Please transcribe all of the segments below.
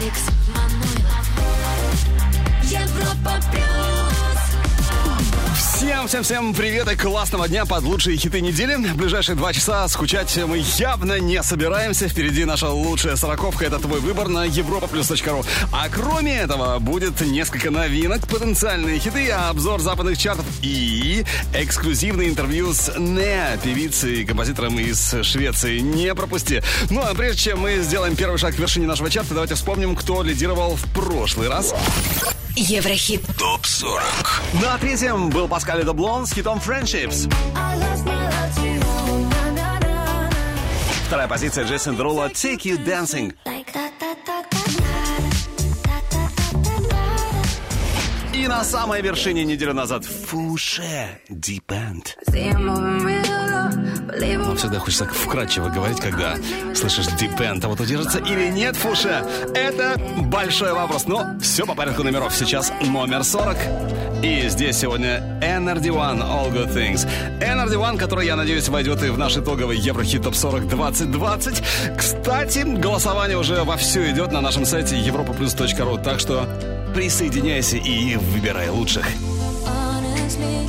Алекс Манойлов. Европа плюс. Всем, всем, всем привет и классного дня под лучшие хиты недели. В ближайшие два часа скучать мы явно не собираемся. Впереди наша лучшая сороковка. Это твой выбор на europaplus.ru. А кроме этого, будет несколько новинок, потенциальные хиты, обзор западных чартов и эксклюзивное интервью с Неа, певицей и композитором из Швеции. Не пропусти. Ну а прежде чем мы сделаем первый шаг к вершине нашего чарта, давайте вспомним, кто лидировал в прошлый раз. Еврохит. ТОП 40. На третьем был Паскаль Доблон с хитом Friendships. Вторая позиция Джейсон Дерула Take You Dancing. И на самой вершине неделю назад Фуше End. Но всегда хочется так вкрадчиво говорить, когда слышишь Deep End. А вот удержится или нет Фуше, это большой вопрос. Но все по порядку номеров. Сейчас номер 40. И здесь сегодня NRD One All Good Things. NRD One, который, я надеюсь, войдет и в наш итоговый Еврохит Топ 40 2020. Кстати, голосование уже вовсю идет на нашем сайте europaplus.ru, так что присоединяйся и выбирай лучших. Honestly,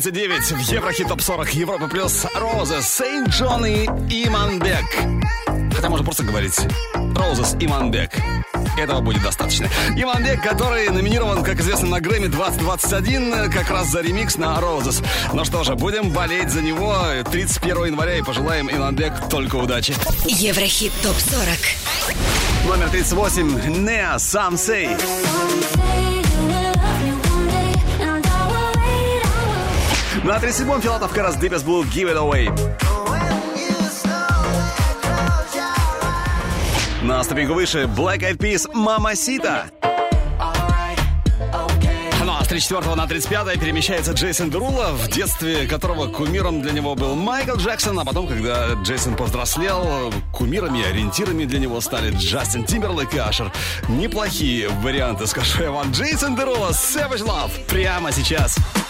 39 в Еврохит Топ 40 Европа плюс Роза, Сейнт Джон и Иманбек. Хотя можно просто говорить Роза Розес Иманбек. Этого будет достаточно. Иманбек, который номинирован, как известно, на Грэмми 2021, как раз за ремикс на Розес. Ну что же, будем болеть за него 31 января и пожелаем Иманбек только удачи. Еврохит ТОП-40 Номер 38. Неа Самсей. Самсей. На 37-м филатовка Карас Дебес был Give It Away. На ступеньку выше Black Eyed Peas Мама Сита. Ну а с 34 на 35 перемещается Джейсон Дерула, в детстве которого кумиром для него был Майкл Джексон, а потом, когда Джейсон повзрослел, кумирами и ориентирами для него стали Джастин Тимберлейк и Ашер. Неплохие варианты, скажу я вам. Джейсон Дерула, Savage Love, прямо сейчас. Сейчас.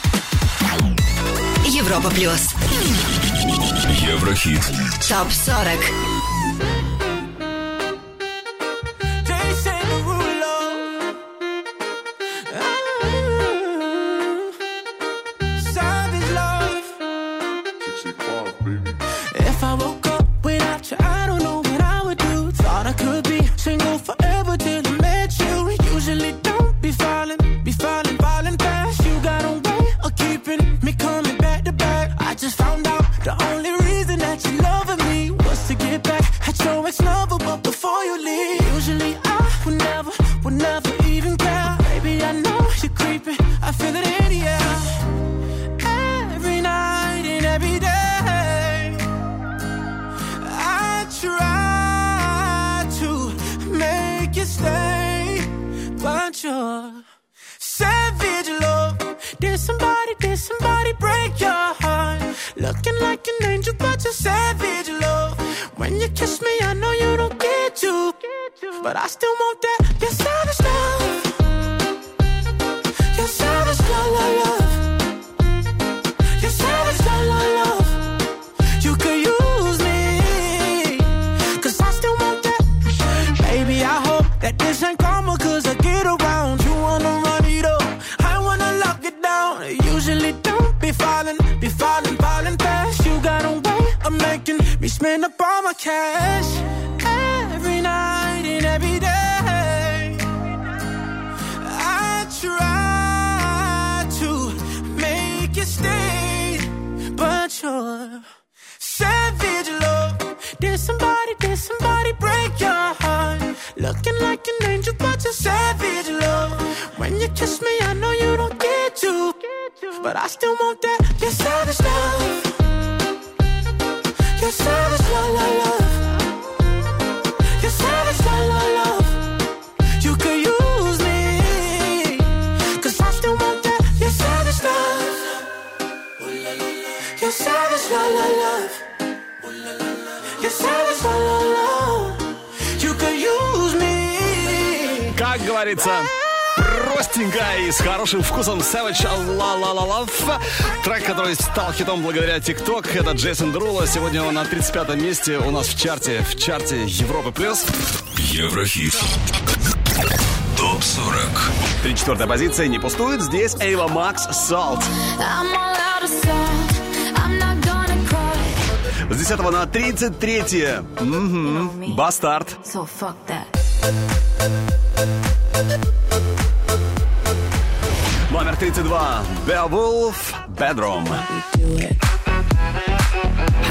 Европа плюс. Еврохит. Топ 40. Стал хитом благодаря ТикТок, это Джейсон Друло. Сегодня он на 35 месте у нас в чарте, в чарте Европы+. плюс. Еврохит. Топ 40. 34 позиция не пустует. Здесь Эйва Макс cry. С 10 на 33 Мгм. Бастард. So fuck that. Номер 32 Beowulf Bedroom.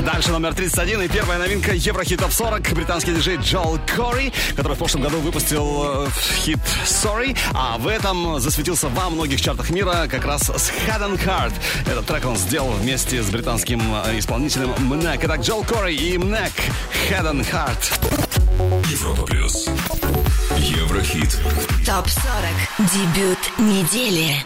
Дальше номер 31 и первая новинка Еврохит Топ 40. Британский диджей Джол Кори, который в прошлом году выпустил э, хит Sorry, а в этом засветился во многих чартах мира как раз с Head and Heart. Этот трек он сделал вместе с британским э, исполнителем Мнек. Итак, Джол Кори и Мнек Head and Heart. Европа плюс. Еврохит. ТОП 40. Дебют недели.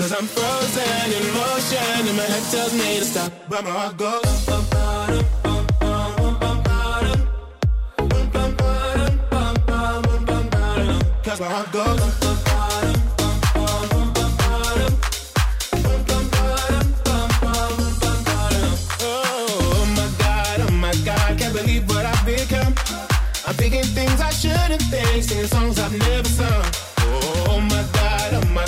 Cause I'm frozen in motion and my head tells me to stop. But my heart goes. Oh my God, oh my God, can't believe what I've become. I'm Thinking things I shouldn't think, singing songs I've never sung.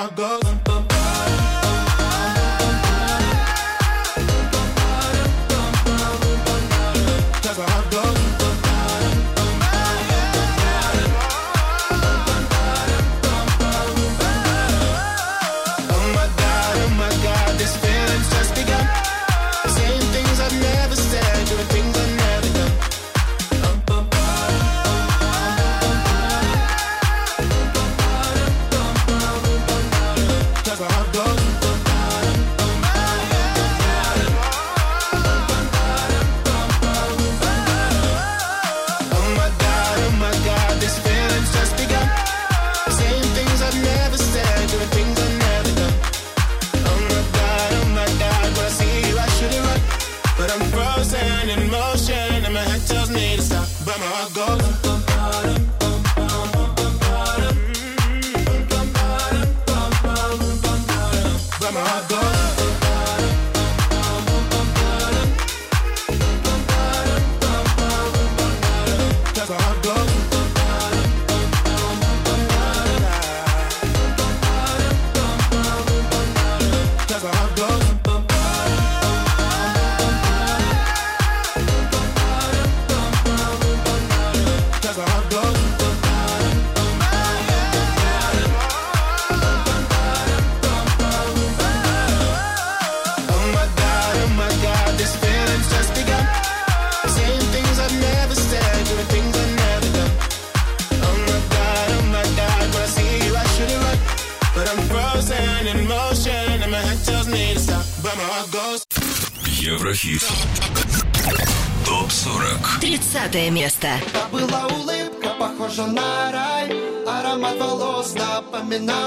I go.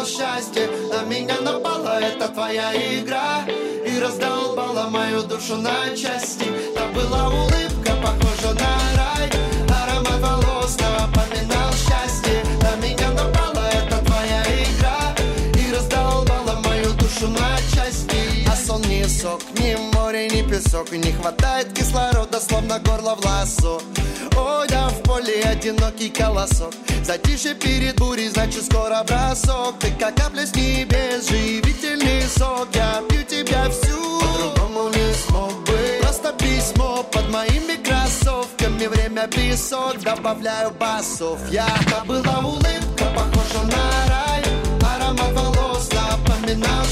Напоминал счастье На меня напала эта твоя игра И раздолбала мою душу на части. Та была улыбка, похожа на рай Аромат волос напоминал счастье. На меня напала эта твоя игра И раздолбала мою душу на части. А сон не сок, ни море, ни песок И не хватает кислорода, словно горло в ласо одинокий колосок. Затишье перед бурей, значит скоро бросок. Ты как капля с небес, живительный сок. Я пью тебя всю, по-другому не смог бы. Просто письмо под моими кроссовками. Время песок, добавляю басов. Я была улыбка, похожа на рай. Аромат волос напоминал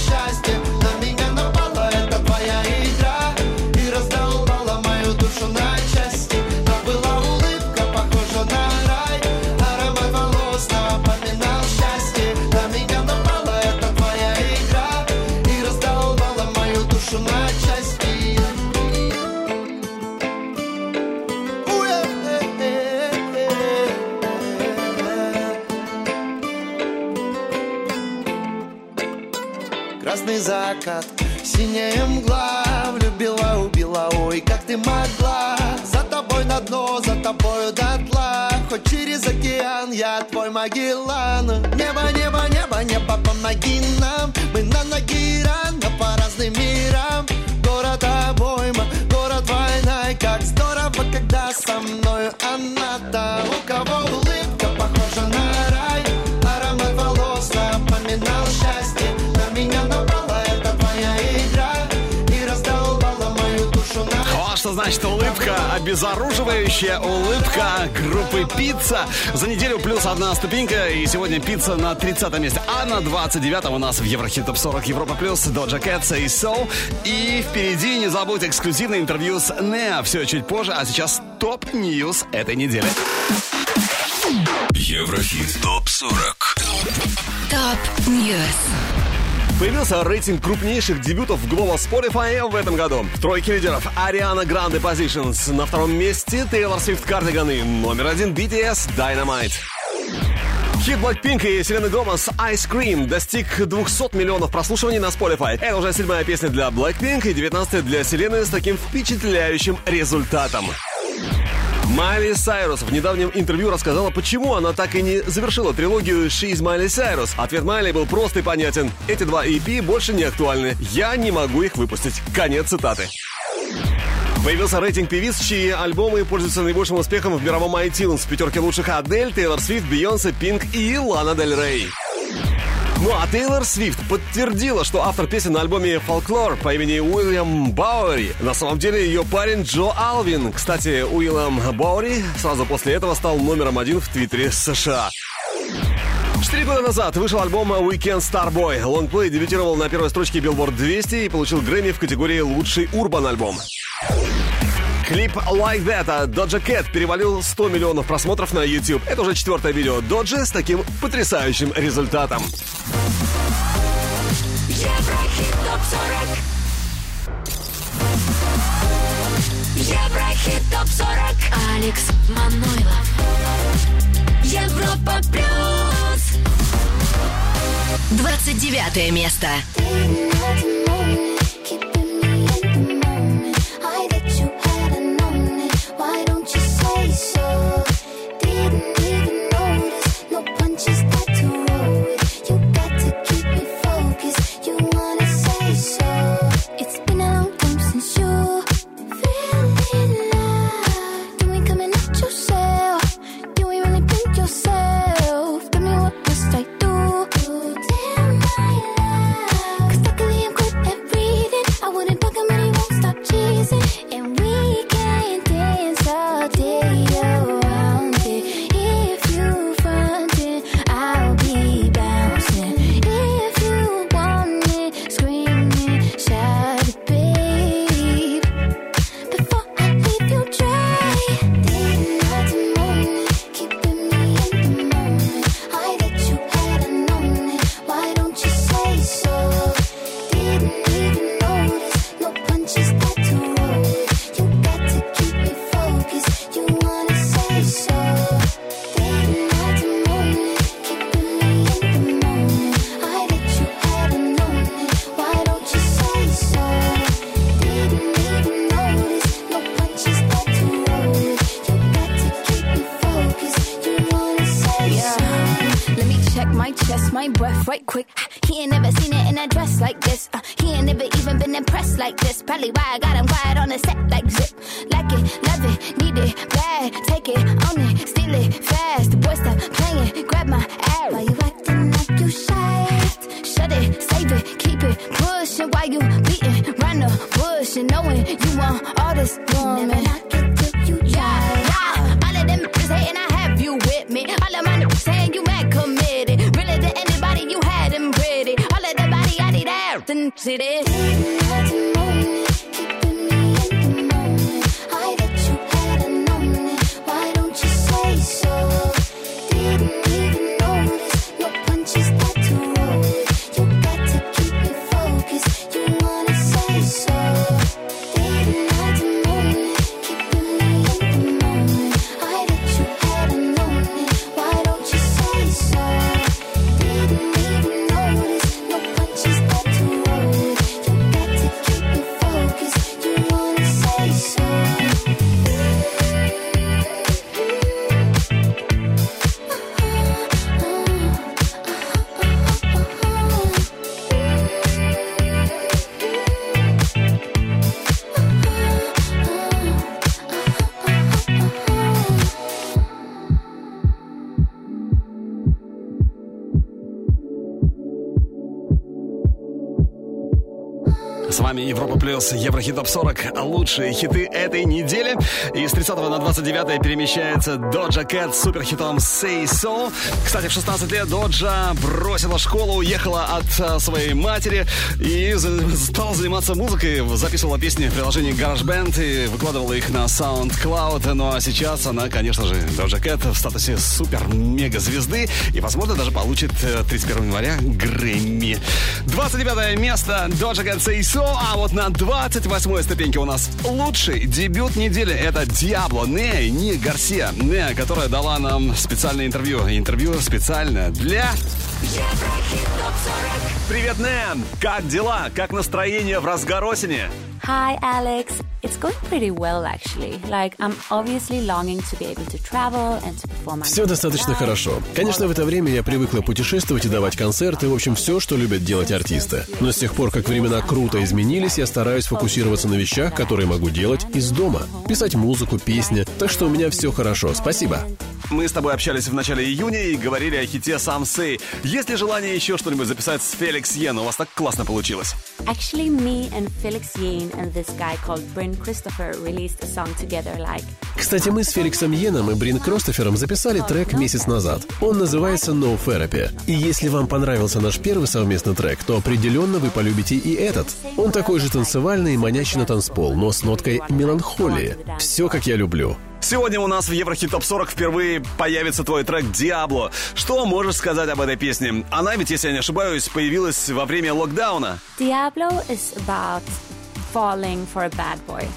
закат, синяя мгла Влюбила, убила, ой, как ты могла. За тобой на дно, за тобою дотла Хоть через океан, я твой Магеллан значит улыбка, обезоруживающая улыбка группы «Пицца». За неделю плюс одна ступенька, и сегодня «Пицца» на 30 месте. А на 29 у нас в Еврохит Топ 40 Европа Плюс Doja Cat, Say So. И впереди не забудь эксклюзивное интервью с Nea. Все чуть позже, а сейчас top news этой недели. Еврохит. Топ-40. Top News. Появился рейтинг крупнейших дебютов в Global Spotify в этом году. В тройке лидеров Ариана Гранде Positions. На втором месте Тейлор Свифт Cardigan. Номер один BTS Dynamite. Хит Blackpink и Селены Гомес Ice Cream достиг 200 миллионов прослушиваний на Spotify. Это уже седьмая песня для Blackpink и 19 для Селены с таким впечатляющим результатом. Майли Сайрус в недавнем интервью рассказала, почему она так и не завершила трилогию She's Майли Сайрус. Ответ Майли был прост и понятен. Эти два EP больше не актуальны. Я не могу их выпустить. Конец цитаты. Появился рейтинг певиц, чьи альбомы пользуются наибольшим успехом в мировом iTunes. В пятерке лучших Адель, Тейлор Свифт, Бейонсе, Пинк и Лана Дель Рей. Ну а Тейлор Свифт подтвердила, что автор песен на альбоме «Фолклор» по имени Уильям Бауэри на самом деле ее парень Джо Алвин. Кстати, Уильям Бауэри сразу после этого стал номером один в Твиттере США. Четыре года назад вышел альбом Weekend Starboy. Лонгплей дебютировал на первой строчке Billboard 200 и получил Грэмми в категории «Лучший урбан альбом». Клип Like That от Doja Cat перевалил 100 миллионов просмотров на YouTube. Это уже четвертое видео Доджи с таким потрясающим результатом. Еврохит ТОП-40 Еврохит ТОП-40 Алекс Манойлов. Европа Плюс. 29 место my chest, my breath right quick. He ain't never seen it in a dress like this. Uh, he ain't never even been impressed like this. Probably why I got him quiet on the set like zip. Like it, love it, need it, bad. Take it, own it, steal it, fast. The boy stop playing, grab my ass. Why you acting like you shy? Shut it, save it, keep it pushing Why you beating round the bush and knowing you want all this woman. Never knock it till you try. Yeah, all of them bitches hating, I have you with me. All of my niggas nothing to. Плюс, Еврохит Топ 40. Лучшие хиты этой недели. И с 30 на 29 перемещается Доджа Кэт с суперхитом Say So. Кстати, в 16 лет Доджа бросила школу, уехала от а, своей матери и стала заниматься музыкой. Записывала песни в приложении GarageBand и выкладывала их на SoundCloud. Ну а сейчас она, конечно же, Доджа Кэт в статусе супер-мега-звезды и, возможно, даже получит э, 31 января Грэмми. 29 место Доджа Кэт Say So, а вот на 28 ступеньке у нас лучший дебют недели. Это Диабло, не, не Гарсия, не, которая дала нам специальное интервью. Интервью специально для... Еврохит топ 40. Привет, Нэн! Как дела? Как настроение в разгар осени? Hi, Alex. It's going pretty well, actually. Like, I'm obviously longing to be able to travel and to perform. my Все достаточно хорошо. Конечно, в это время я привыкла путешествовать и давать концерты, в общем, все, что любят делать артисты. Но с тех пор, как времена круто изменились, я стараюсь фокусироваться на вещах, которые могу делать из дома. Писать музыку, песни. Так что у меня все хорошо. Спасибо. Мы с тобой общались в начале июня и говорили о хите «Сам Сэй». Есть ли желание еще что-нибудь записать с Феликс Йен? У вас так классно получилось. Actually, me and Felix Yane and this guy called Bryn Christopher released a song together, like, Кстати, мы с Феликсом Йеном и Брин Кростофером записали трек месяц назад. Он называется No Therapy. И если вам понравился наш первый совместный трек, то определенно вы полюбите и этот. Он такой же танцевальный и манящий на танцпол, но с ноткой меланхолии. Все, как я люблю. Сегодня у нас в Еврохит Топ 40 впервые появится твой трек «Диабло». Что можешь сказать об этой песне? Она ведь, если я не ошибаюсь, появилась во время локдауна. Diablo is about falling for a bad boy.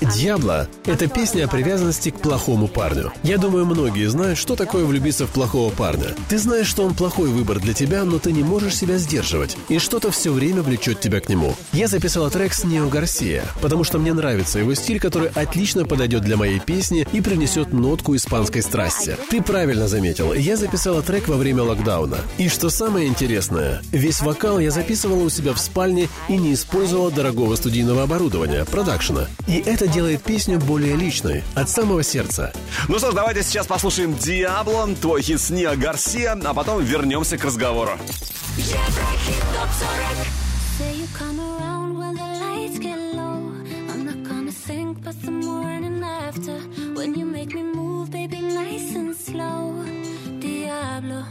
«Дьябло» — это песня о привязанности к плохому парню. Я думаю, многие знают, что такое влюбиться в плохого парня. Ты знаешь, что он плохой выбор для тебя, но ты не можешь себя сдерживать, и что-то все время влечет тебя к нему. Я записала трек с Нео Гарсия, потому что мне нравится его стиль, который отлично подойдет для моей песни и принесет нотку испанской страсти. Ты правильно заметил, я записала трек во время локдауна. И что самое интересное, весь вокал я записывала у себя в спальне и не использовала дорогого студийного оборудования, продакшена. И это делает песню более личной, от самого сердца. Ну что ж, давайте сейчас послушаем «Диабло», твой хит с Ниа Гарсия, а потом вернемся к разговору. Еврохит топ 40. Say you come around when the lights get low. I'm not gonna think about the morning after. When you make me move, baby, nice and slow. Diablo,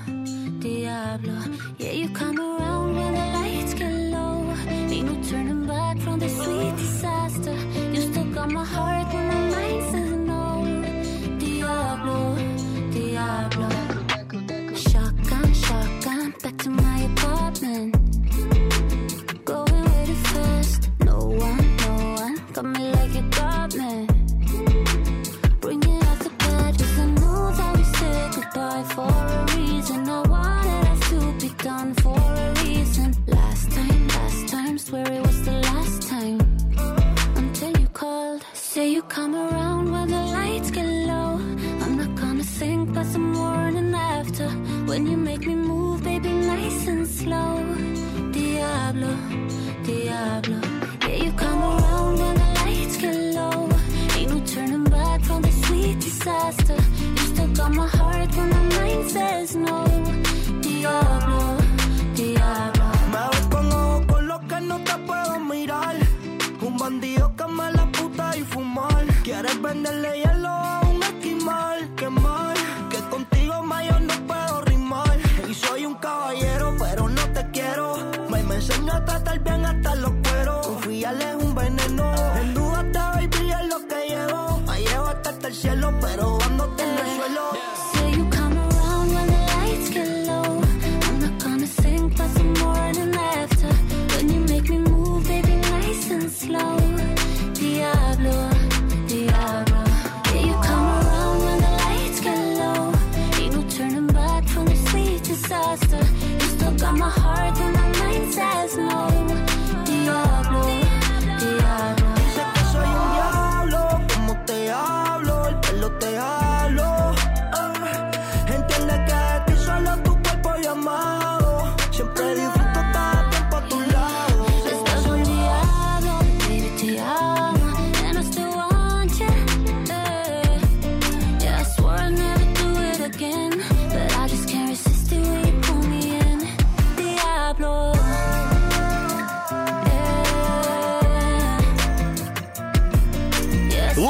Diablo. Yeah, you come around when the lights get low. Ain't no turning back from this sweet disaster. Got my heart when my mind says no. Diablo, Diablo. Shotgun, shotgun, back to my apartment. Going way too fast. No one, no one got me like out the 'cause I we said goodbye for come around when the lights get low. I'm not gonna think about the morning after. When you make me move, baby, nice and slow. Diablo, Diablo. Yeah, you come around when the lights get low. Ain't no turning back from the sweet disaster. You still got my heart when my mind says no. Diablo, Diablo. bandalaya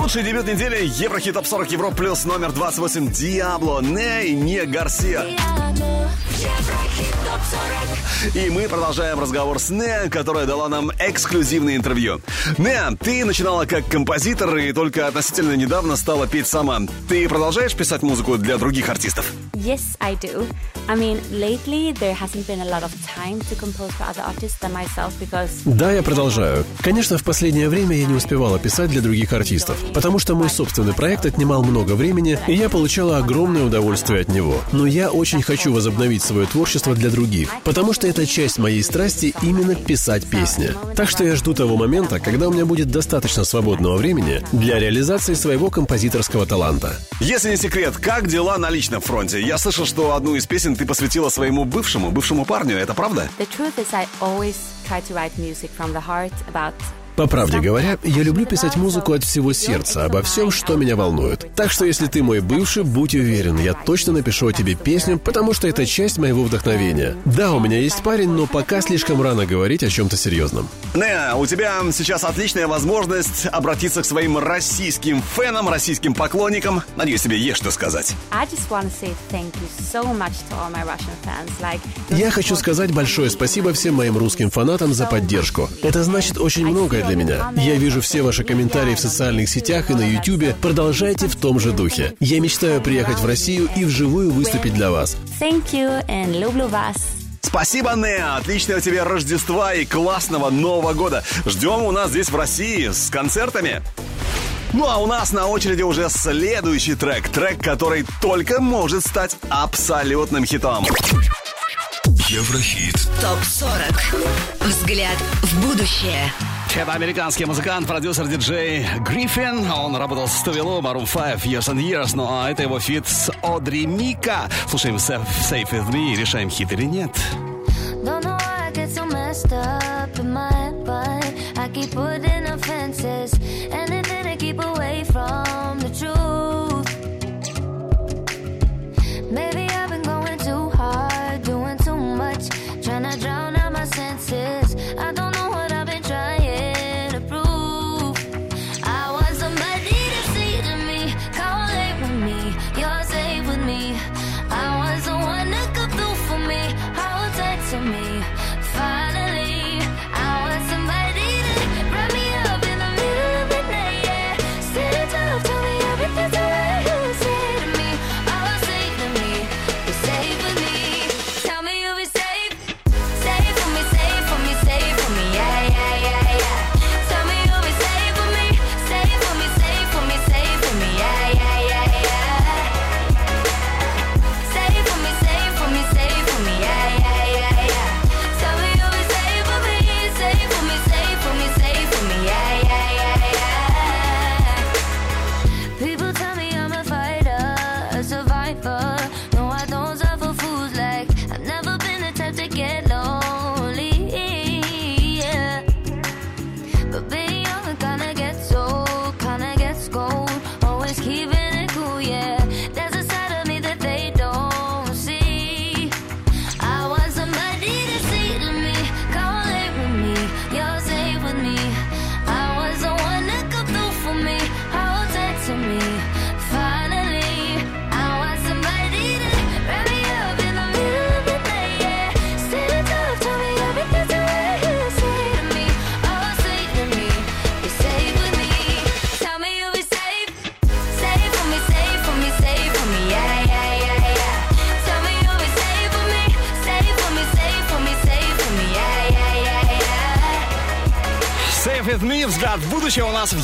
Лучший дебют недели Еврохит Топ 40 Европ плюс номер 28 Диабло Ней не Гарсия. Diablo. Еврохит топ 40. И мы продолжаем разговор с Неа, которая дала нам эксклюзивное интервью. Неа, ты начинала как композитор и только относительно недавно стала петь сама. Ты продолжаешь писать музыку для других артистов? Yes, I do. I mean, lately there hasn't been a lot of time to compose for other artists than myself because Да, я продолжаю. Конечно, в последнее время я не успевала писать для других артистов, потому что мой собственный проект отнимал много времени, и я получала огромное удовольствие от него. Но я очень хочу возобновить свое творчество для других, потому что это часть моей страсти именно писать песни. Так что я жду того момента, когда у меня будет достаточно свободного времени для реализации своего композиторского таланта. Если не секрет, как дела на личном фронте? Я слышал, что одну из песен ты посвятила своему бывшему, бывшему парню. Это правда? the truth is I always try to write music from the heart about По правде говоря, я люблю писать музыку от всего сердца, обо всем, что меня волнует. Так что если ты мой бывший, будь уверен, я точно напишу о тебе песню, потому что это часть моего вдохновения. Да, у меня есть парень, но пока слишком рано говорить о чем-то серьезном. Неа, у тебя сейчас отличная возможность обратиться к своим российским фенам, российским поклонникам. Надеюсь, тебе есть что сказать. Я хочу сказать большое спасибо всем моим русским фанатам за поддержку. Это значит очень многое для меня. Я вижу все ваши комментарии в социальных сетях и на YouTube. Продолжайте в том же духе. Я мечтаю приехать в Россию и вживую выступить для вас. Thank you and люблю вас. Спасибо, Неа. Отличного тебе Рождества и классного Нового года. Ждем у нас здесь в России с концертами. Ну а у нас на очереди уже следующий трек. Трек, который только может стать абсолютным хитом. Еврохит. ТОП-40. Взгляд в будущее. Это американский музыкант, продюсер диджей Gryffin. Он работал с Tove Lo, Maroon 5, Years and Years. Ну а это его feat с Audrey Mika. Слушаем Safe Safe With Me и решаем, хит или нет. Don't know up in fences, to me.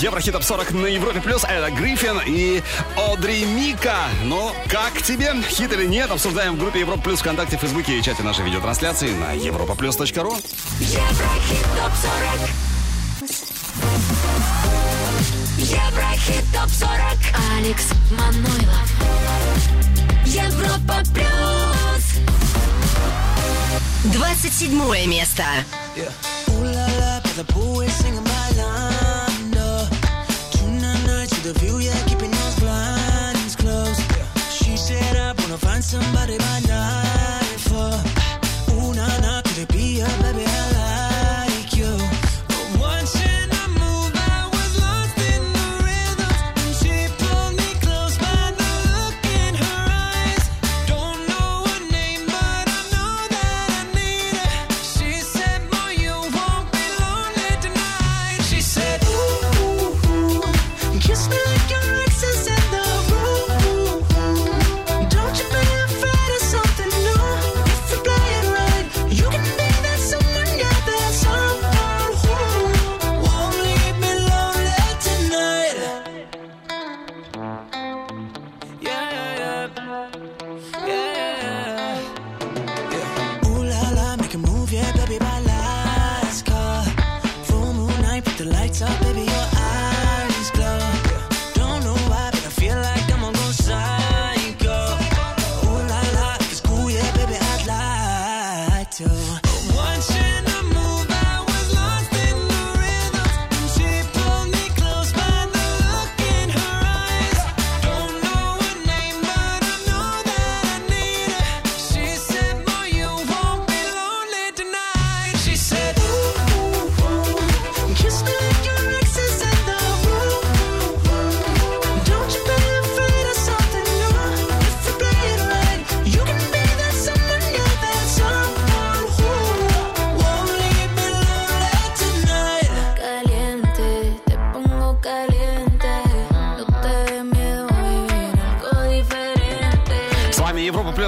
Еврохит Топ 40 на Европе Плюс. Это Гриффин и Одри Мика. Ну, как тебе? Хит или нет? Обсуждаем в группе Европа Плюс ВКонтакте, Фейсбуке и чате нашей видеотрансляции на europaplus.ru. Еврохит Топ 40. Еврохит Топ 40. Алекс Манойлов. Европа Плюс. 27 место. Yeah. somebody by nightfall. Oh, una night to the beer, baby, baby, your eyes.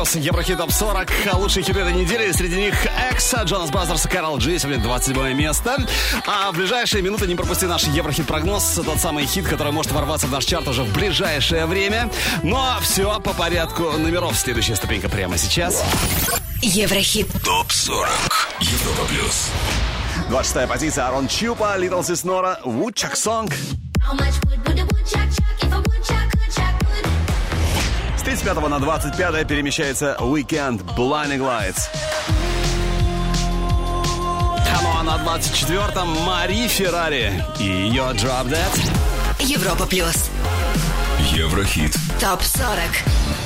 голос. Еврохит Топ 40. А лучшие хиты этой недели. Среди них X, Jonas Brothers и Karol G. Сегодня 27 место. А в ближайшие минуты не пропусти наш Еврохит-прогноз. Тот самый хит, который может ворваться в наш чарт уже в ближайшее время. Ну а все по порядку номеров. Следующая ступенька прямо сейчас. Еврохит. Топ 40. Европа Плюс. 26 позиция. AronChupa, Little Sis Nora, Woodchuck Song. How much 25 на 25 перемещается Weekend Blinding Lights. Come on, на 24 Мари Феррари и ее Drop Dead. Европа Плюс. Еврохит. Топ 40.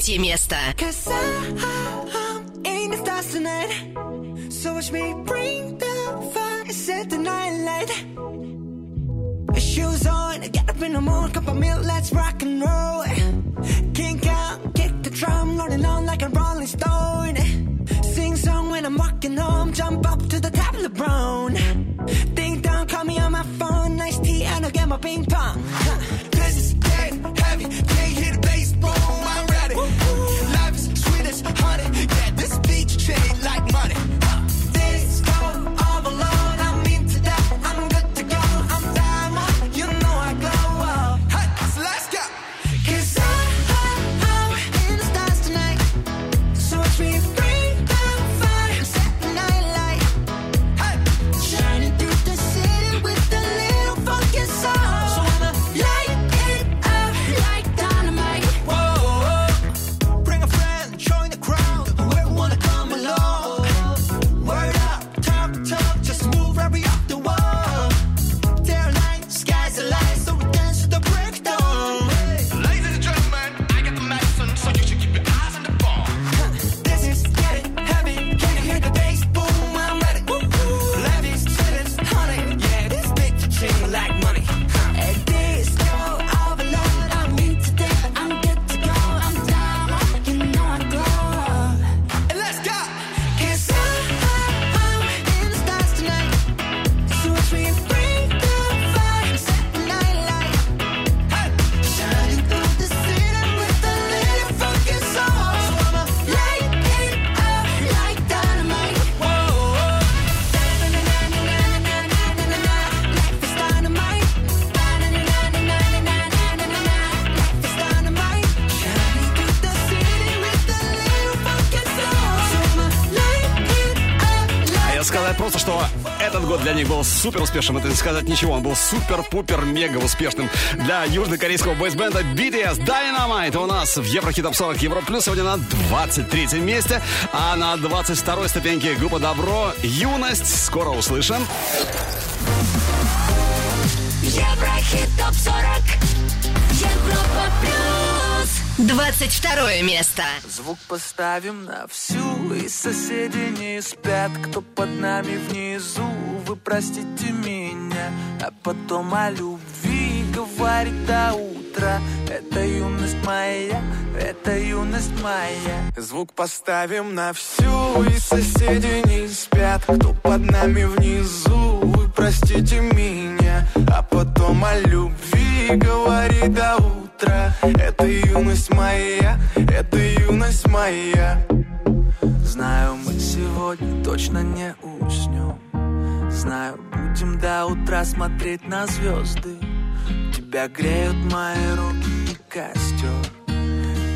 23 место. Супер успешным. Это не сказать ничего. Он был супер-пупер-мега успешным для южнокорейского бойсбенда BTS Dynamite. У нас в Еврохит Топ 40 Евро Плюс сегодня на 23 месте. А на 22 ступеньке группа Добро Юность. Скоро услышим. Еврохит топ 40. Европа плюс. 22 место. Звук поставим на всю, и соседи не спят, кто под нами внизу. Вы простите потом о любви говорит до утра. Это юность моя, это юность моя. Звук поставим на всю, и соседи не спят, кто под нами внизу. Вы простите меня, а потом о любви говори до утра. Это юность моя, это юность моя. Знаю, мы сегодня точно не уснем. Знаю, будем до утра смотреть на звезды. Тебя греют мои руки и костер.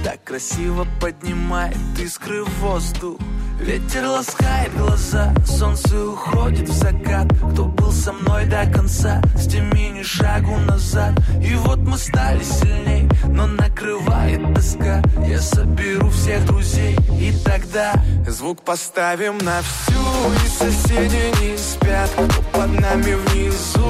Так красиво поднимает искры в воздух. Ветер ласкает глаза, солнце уходит в закат. Кто был со мной до конца, с теми ни шагу назад. И вот мы стали сильней, но накрывает тоска. Я соберу всех друзей, и тогда Звук поставим на всю, и соседи не спят, кто под нами внизу.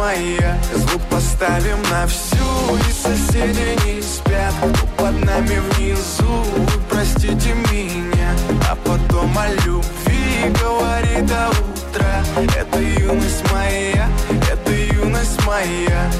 Моя. Звук поставим на всю, и соседи не спят, под нами внизу. Простите меня, а потом о любви говори до утра. Это юность моя, это юность моя.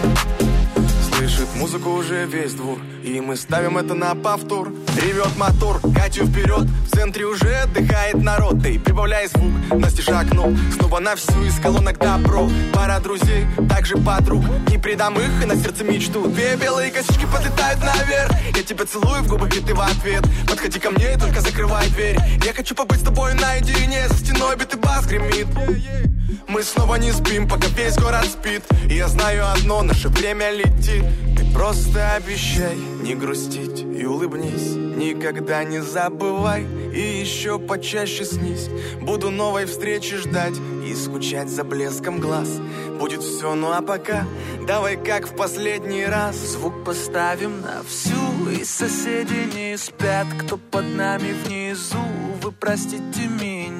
Слышит музыку уже весь двор И мы ставим это на повтор. Ревет мотор, Катю вперед В центре уже отдыхает народ. Ты прибавляй звук, настежь окно Снова на всю из колонок добро. Пара друзей, также подруг Не предам их и на сердце мечту. Две белые косички подлетают наверх Я тебя целую в губы, и ты в ответ. Подходи ко мне и только закрывай дверь. Я хочу побыть с тобой наедине За стеной битый бас гремит мы снова не спим, пока весь город спит. И я знаю одно, наше время летит. Ты просто обещай не грустить и улыбнись. Никогда не забывай и еще почаще снись. Буду новой встречи ждать и скучать за блеском глаз. Будет все, ну а пока давай как в последний раз. Звук поставим на всю, и соседи не спят, кто под нами внизу. Вы простите меня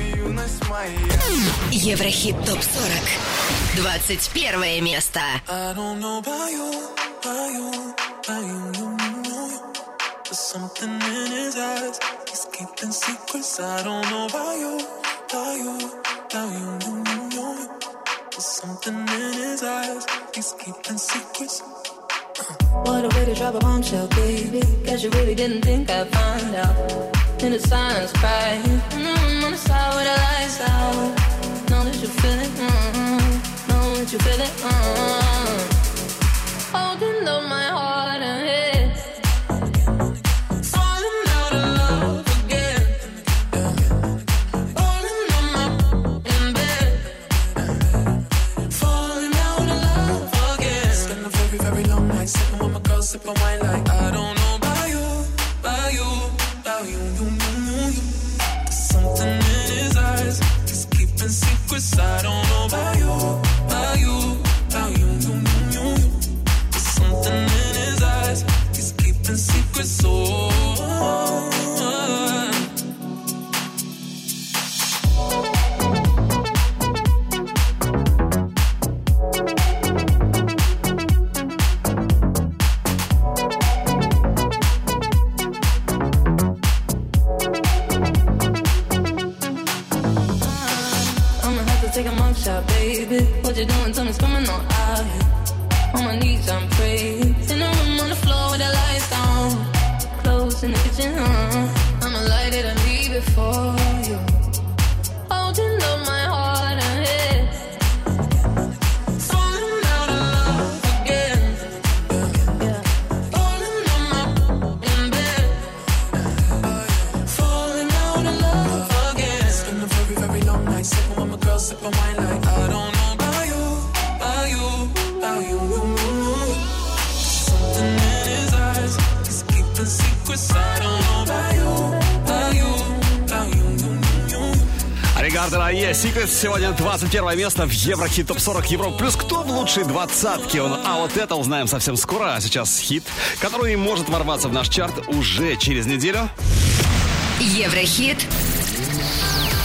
юность моя Еврохит ТОП-40. 21 место. I don't know about you, about you, about you, you, you, you. There's something in his eyes. He's keeping secrets. I don't know about you, about you, about you, you, you, you. There's something in his eyes. He's keeping secrets. What a way to drop a bombshell, baby. Guess you really didn't think I'd find out. In the silence, crying. Mm, on the side with the lights out. Know that you feel it. Mm, know that you feel it. Mm. Holding up my heart and head. Falling out secrets. I don't know about you, about you, about you, you, you, you. There's something in his eyes. He's keeping secrets. Oh. A mug shot, baby. What you doing? Tell me, coming on out here. On my knees, I'm praying. In the room on the floor with the lights down. Clothes in the kitchen, uh. I'ma light it and leave it for you. Райе, Secrets сегодня 21 место в Еврохит Топ 40 Европа. Плюс кто в лучшей двадцатке? Он, а вот это узнаем совсем скоро. А сейчас хит, который может ворваться в наш чарт уже через неделю. Еврохит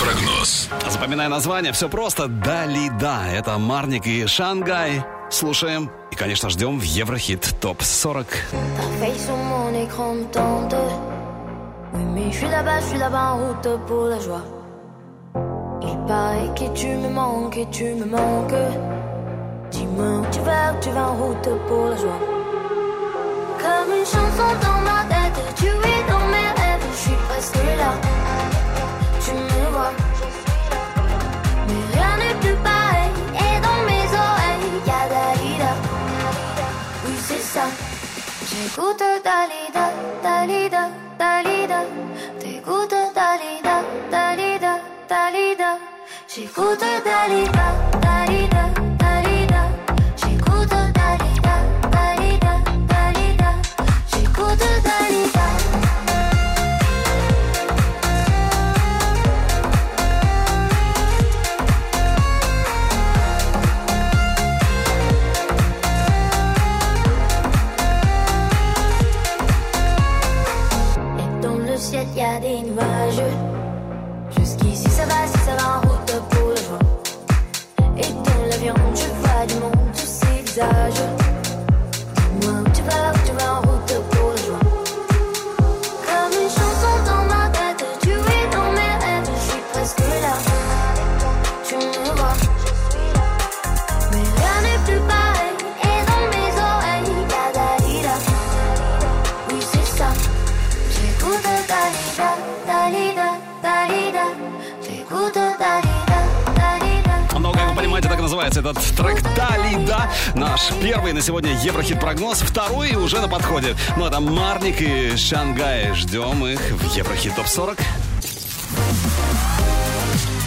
Прогноз. Запоминай название, все просто. Дали да. Это Марник и Шангай. Слушаем и, конечно, ждем в Еврохит Топ 40. Ta face sur mon écran me tente. Oui, mais je suis là-bas, je suis là-bas en route pour la joie. Il paraît que tu me manques et tu me manques. Dis-moi où tu vas, tu vas en route pour la joie. Comme une chanson dans ma tête, tu es dans mes rêves, je suis presque là. Tu me vois. Mais rien n'est plus pareil, et dans mes oreilles, y'a Dalida. Oui, c'est ça. J'écoute Dalida, Dalida, Dalida. T'écoutes Dalida, Dalida, ダリだ仕事ダリダダ visage. Называется этот трек «Дали да». Наш первый на сегодня Еврохит-прогноз, второй уже на подходе. Ну, это Марник и Шангай. Ждем их в Еврохит Топ 40.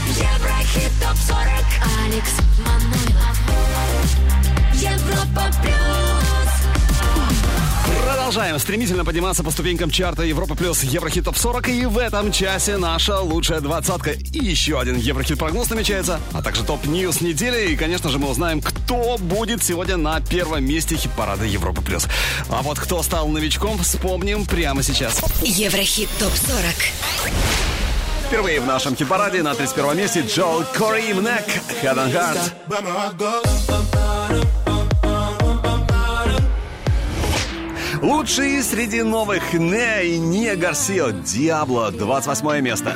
Еврохит ТОП-40 Алекс Манойлов Продолжаем стремительно подниматься по ступенькам чарта Европа плюс Еврохит топ 40 и в этом часе наша лучшая двадцатка и еще один Еврохит прогноз намечается, а также топ ньюс недели и, конечно же, мы узнаем, кто будет сегодня на первом месте хит-парада Европа плюс. А вот кто стал новичком, вспомним прямо сейчас. Еврохит топ 40. Впервые в нашем хит-параде на 31 месте Джоэл Кори Мнек Head and Heart. Лучшие среди новых Не и Не Гарсио Диабло 28 место.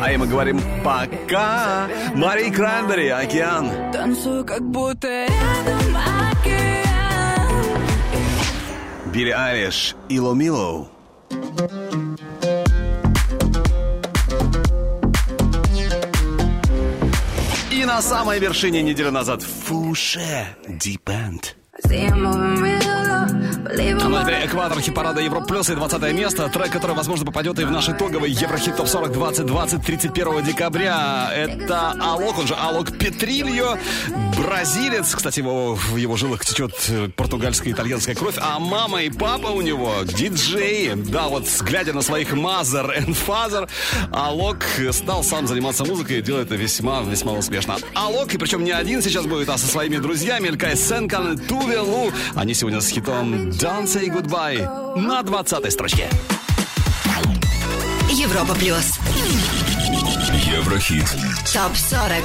А и мы говорим пока. Мари Краймбери, Океан. Танцую, как будто рядом океан. Билли Айлиш, Ило Мило. На самой вершине неделю назад. Фуше Deep End. See I'm moving real low, believe I'm Ну, это экватор хит-парада Европа Плюс и 20 место. Трек, который, возможно, попадет и в наш итоговый Еврохит ТОП 40 2020 31 декабря. Это Алок, он же Алок Петрильо, бразилец. Кстати, его, в его жилах течет португальская и итальянская кровь. А мама и папа у него диджеи. Да, вот глядя на своих mother and father, Алок стал сам заниматься музыкой и делает это весьма-весьма успешно. Алок, и причем не один сейчас будет, а со своими друзьями Элькай Сенкан и Тувелу. Они сегодня с хитом Don't Say Goodbye на 20 строчке. Европа плюс. Еврохит. Топ 40.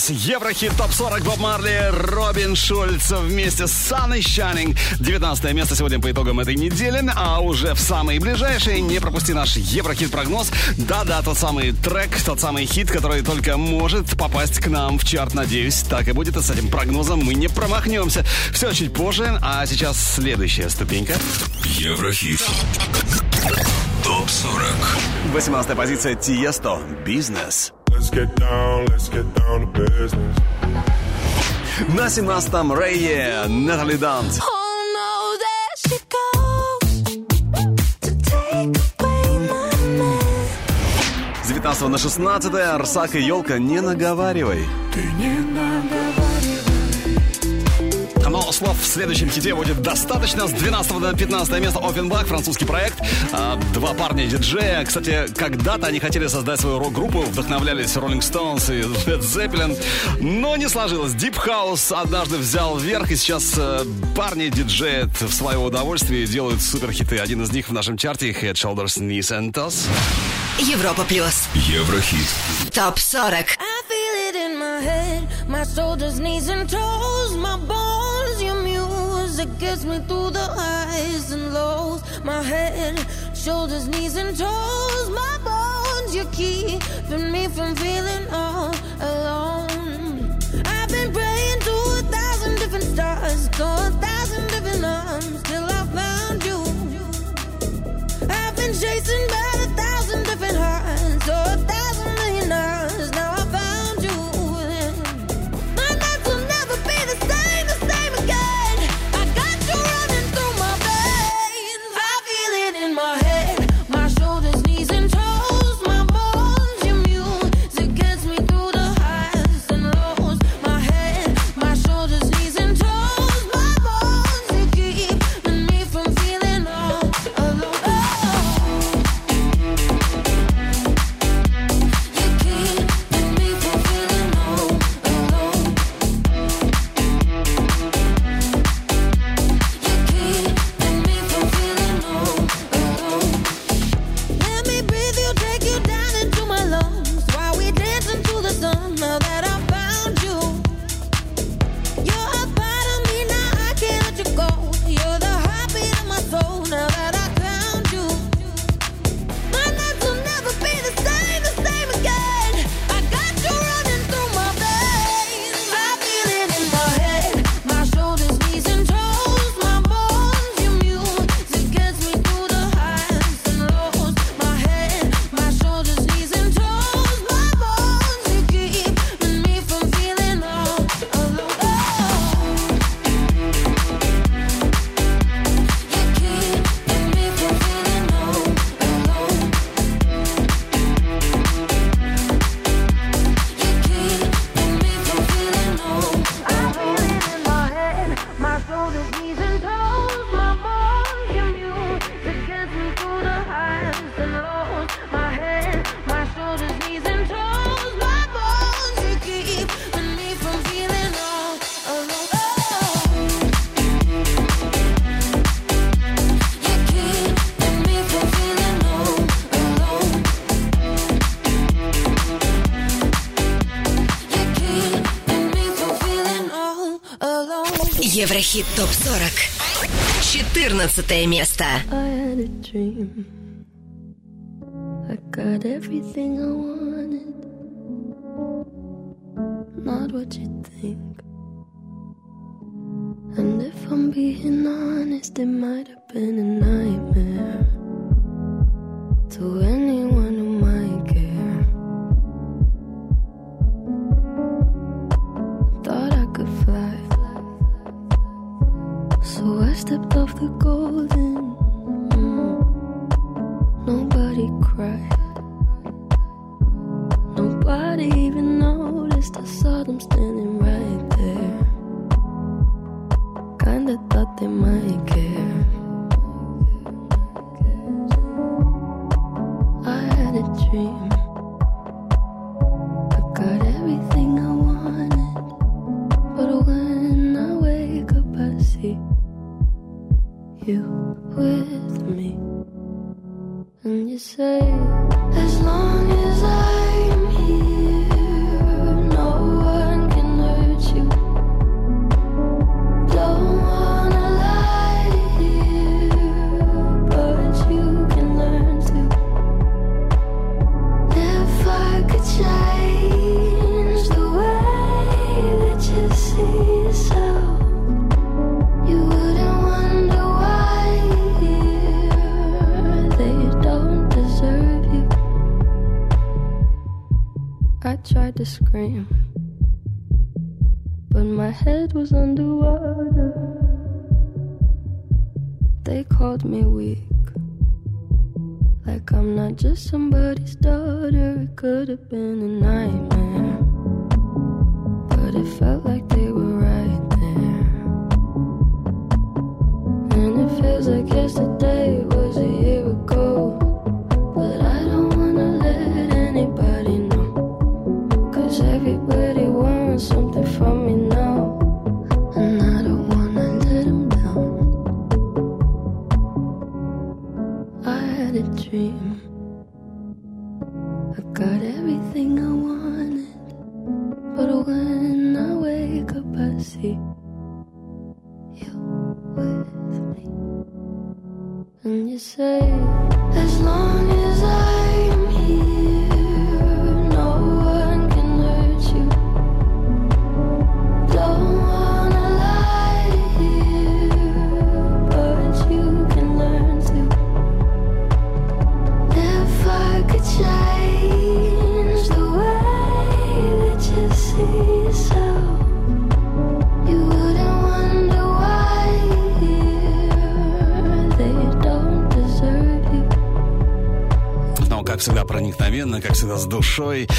Плюс. Еврохит топ 40 Боб Марли, Робин Шульц вместе с Саной Shining. 19 место сегодня по итогам этой недели. А уже в самые ближайшие не пропусти наш Еврохит прогноз. Да-да, тот самый трек, тот самый хит, который только может попасть к нам в чарт, надеюсь. Так и будет. И с этим прогнозом мы не промахнемся. Все чуть позже. А сейчас следующая ступенька. Еврохит. Топ 40. 18 позиция Тиесто. Бизнес. Let's get down, let's get down to business. На 17-м Рэйе, Натали Дант. Oh no, there she goes to take away my man. С 19 на 16 Арсак и Елка «Не наговаривай». Ты не наговаривай. Слов в следующем хите будет достаточно. С 12 на 15 место Offenbach, французский проект. А, Два парня диджея. Кстати, когда-то они хотели создать свою рок-группу, вдохновлялись Rolling Stones и Led Zeppelin, но не сложилось. Deep House однажды взял вверх, и сейчас э, парни диджеят в свое удовольствие и делают суперхиты. Один из них в нашем чарте Head, Shoulders, Knees and Toes. Европа плюс. Еврохит. Топ 40. I feel it in my head, my shoulders, knees, and toes, gets me through the highs and lows. My head, shoulders, knees, and toes, my bones. You're keeping me from feeling all alone. I've been praying to a thousand different stars, to a thousand different arms, till I found you. I've been chasing by a thousand different hearts, or a thousand Еврохит ТОП-40. 14 место. I had a dream. I got душой.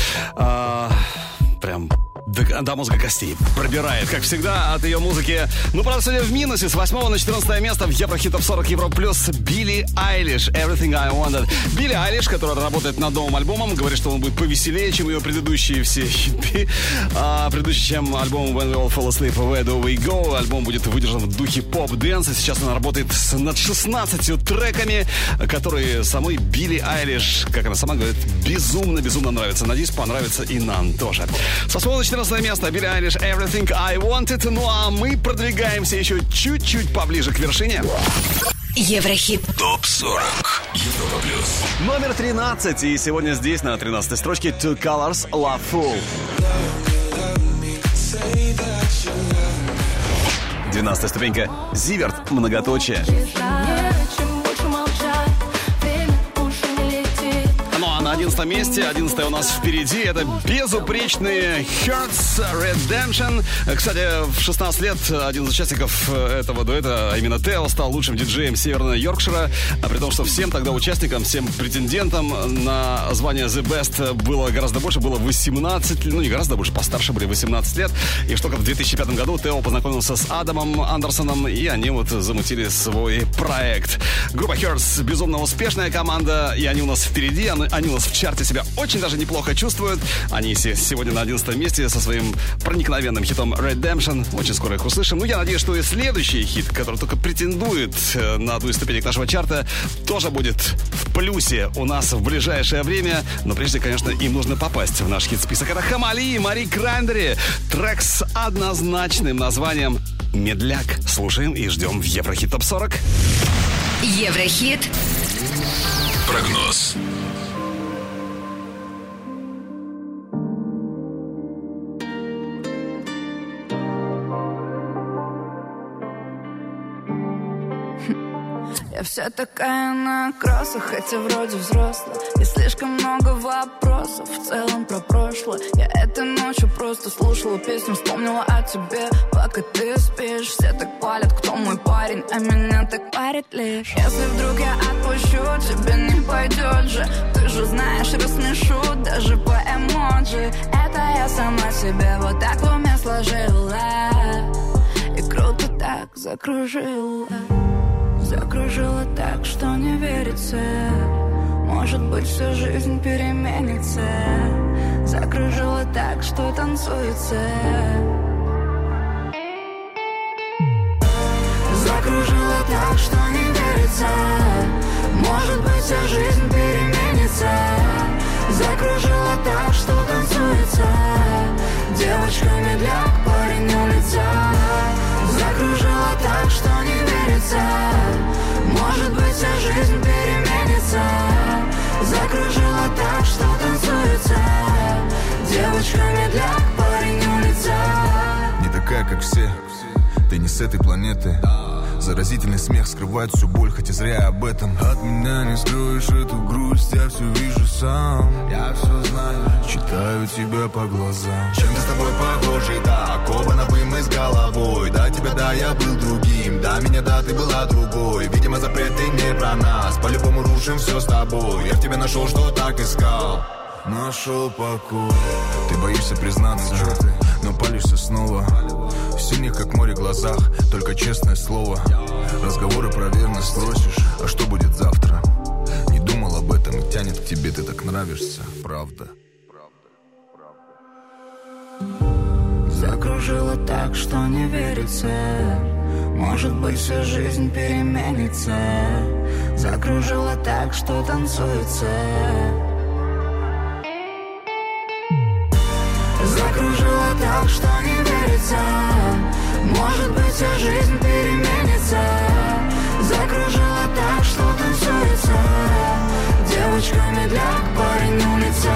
Как всегда, от ее музыки. Ну, правда, сегодня в минусе с 8 на 14 место в Еврохит Топ 40 Евро Плюс Билли Айлиш Everything I Wanted. Билли Айлиш, которая работает над новым альбомом, говорит, что он будет повеселее, чем ее предыдущие все хиты. А, предыдущий, чем альбом When We All Fall Asleep, Where Do We Go. Альбом будет выдержан в духе поп-дэнса. Сейчас она работает над 16 треками, которые самой Билли Айлиш, как она сама говорит, безумно-безумно нравится. Надеюсь, понравится и нам тоже. Со 8 на 14 место Билли Айлиш Everything I Wanted. Ну а мы продвигаемся еще чуть-чуть поближе к вершине. Еврохит. ТОП 40. Европа плюс. Номер 13. И сегодня здесь на 13 строчке Two Colors Love Fool. 12 ступенька. Зиверт. Многоточие. 11 месте, 11 у нас впереди, это безупречные Hearts Redemption. Кстати, в 16 лет один из участников этого дуэта, а именно Тео, стал лучшим диджеем Северного Йоркшира, а при том, что всем тогда участникам, всем претендентам на звание The Best было гораздо больше, было 18, ну не гораздо больше, постарше были 18 лет. И что в 2005 году Тео познакомился с Адамом Андерсоном, и они вот замутили свой проект. Группа Hearts безумно успешная команда, и они у нас впереди, они у нас в чарте себя очень даже неплохо чувствуют. Они се- сегодня на 11 месте со своим проникновенным хитом Redemption. Очень скоро их услышим. Ну, я надеюсь, что и следующий хит, который только претендует э, на одну из ступенек нашего чарта, тоже будет в плюсе у нас в ближайшее время. Но прежде, конечно, им нужно попасть в наш хит-список. Это Хамали и Мари Крандери. Трек с однозначным названием Медляк. Слушаем и ждем в Еврохит Топ 40. Еврохит. Прогноз. Я вся такая на кроссах, хотя вроде взрослая И слишком много вопросов в целом про прошлое. Я этой ночью просто слушала песню, вспомнила о тебе. Пока ты спишь, все так палят, кто мой парень А меня так парит лишь. Если вдруг я отпущу, тебе не пойдет же. Ты же знаешь, рассмешу даже по эмоджи. Это я сама себе вот так в уме сложила. И круто так закружила Закружила так, что не верится. Может быть, всю жизнь переменится. Закружила так, что танцуется. Закружила так, что не верится. Может быть, вся жизнь переменится. Закружила так, что танцуется. Девочка медляк, парень Закружила так, что не верится. Может быть, вся жизнь переменится. Закружила так, что танцуется. Девочка медляк, парень улица. Не такая, как все. Ты не с этой планеты Заразительный смех скрывает всю боль, хотя зря я об этом. От меня не скроешь эту грусть, я все вижу сам. Я все знаю, читаю тебя по глазам. Чем-то с тобой похожи, да, оба на мы с головой. Да, тебя, да, я был другим, да, меня, да, ты была другой. Видимо, запреты не про нас, по-любому рушим все с тобой. Я в тебе нашел, что так искал. Нашел покой. Ты боишься признаться Но палишься снова. В синих, как море, глазах Только честное слово. Разговоры про верность спросишь А что будет завтра? Не думал об этом тянет к тебе Ты так нравишься, правда. Закружила так, что не верится. Может быть, всю жизнь переменится. Закружила так, что танцуется так, что не верится. Может быть, вся жизнь переменится. Закружила так, что танцуется. Девочка медляк, парень улица